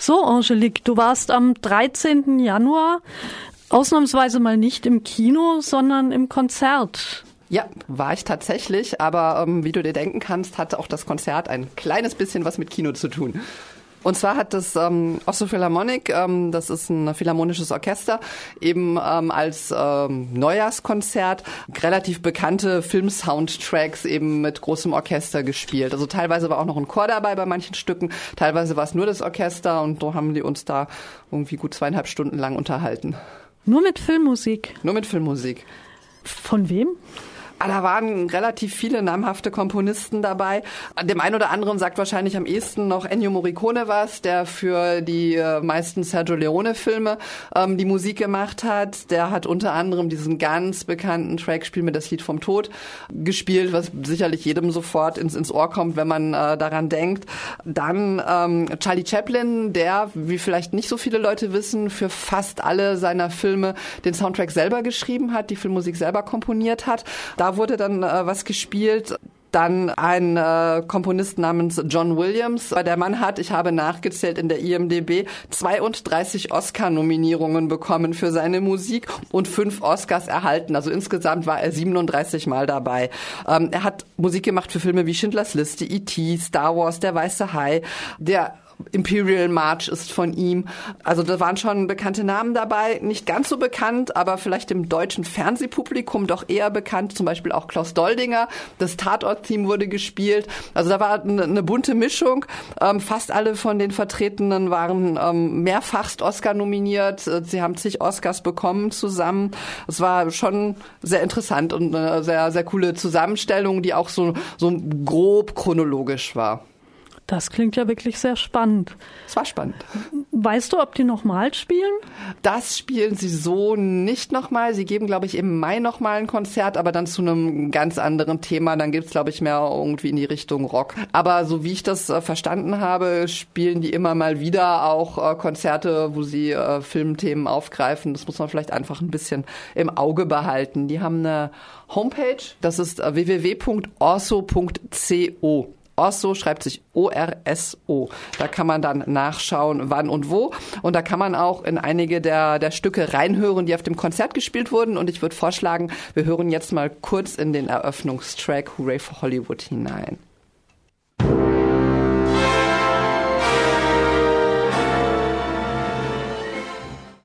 So, Angelique, du warst am 13. Januar ausnahmsweise mal nicht im Kino, sondern im Konzert. Ja, war ich tatsächlich, aber ähm, wie du dir denken kannst, hatte auch das Konzert ein kleines bisschen was mit Kino zu tun. Und zwar hat das ähm, Oslo Philharmonic, ähm, das ist ein philharmonisches Orchester, eben ähm, als ähm, Neujahrskonzert relativ bekannte Film-Soundtracks eben mit großem Orchester gespielt. Also teilweise war auch noch ein Chor dabei bei manchen Stücken, teilweise war es nur das Orchester und so haben die uns da irgendwie gut zweieinhalb Stunden lang unterhalten. Nur mit Filmmusik? Nur mit Filmmusik. Von wem? Ah, da waren relativ viele namhafte Komponisten dabei. Dem einen oder anderen sagt wahrscheinlich am ehesten noch Ennio Morricone was, der für die äh, meisten Sergio Leone-Filme ähm, die Musik gemacht hat. Der hat unter anderem diesen ganz bekannten Track Spiel mir das Lied vom Tod gespielt, was sicherlich jedem sofort ins, ins Ohr kommt, wenn man äh, daran denkt. Dann ähm, Charlie Chaplin, der, wie vielleicht nicht so viele Leute wissen, für fast alle seiner Filme den Soundtrack selber geschrieben hat, die Filmmusik selber komponiert hat. Da wurde dann äh, was gespielt. Dann ein äh, Komponist namens John Williams. Der Mann hat, ich habe nachgezählt in der IMDB, 32 Oscar-Nominierungen bekommen für seine Musik und fünf Oscars erhalten. Also insgesamt war er 37 Mal dabei. Ähm, er hat Musik gemacht für Filme wie Schindlers Liste, E.T., Star Wars, Der Weiße Hai. Der Imperial March ist von ihm. Also da waren schon bekannte Namen dabei, nicht ganz so bekannt, aber vielleicht im deutschen Fernsehpublikum doch eher bekannt, zum Beispiel auch Klaus Doldinger. Das Tatort-Team wurde gespielt. Also da war eine, eine bunte Mischung. Ähm, fast alle von den Vertretenen waren ähm, mehrfachst Oscar nominiert. Sie haben zig Oscars bekommen zusammen. Es war schon sehr interessant und eine sehr, sehr coole Zusammenstellung, die auch so, so grob chronologisch war. Das klingt ja wirklich sehr spannend. Es war spannend. Weißt du, ob die nochmal spielen? Das spielen sie so nicht nochmal. Sie geben, glaube ich, im Mai nochmal ein Konzert, aber dann zu einem ganz anderen Thema. Dann gibt's glaube ich, mehr irgendwie in die Richtung Rock. Aber so wie ich das äh, verstanden habe, spielen die immer mal wieder auch äh, Konzerte, wo sie äh, Filmthemen aufgreifen. Das muss man vielleicht einfach ein bisschen im Auge behalten. Die haben eine Homepage, das ist äh, www.orso.co. Orso schreibt sich O-R-S-O. Da kann man dann nachschauen, wann und wo. Und da kann man auch in einige der, der Stücke reinhören, die auf dem Konzert gespielt wurden. Und ich würde vorschlagen, wir hören jetzt mal kurz in den Eröffnungstrack Hooray for Hollywood hinein.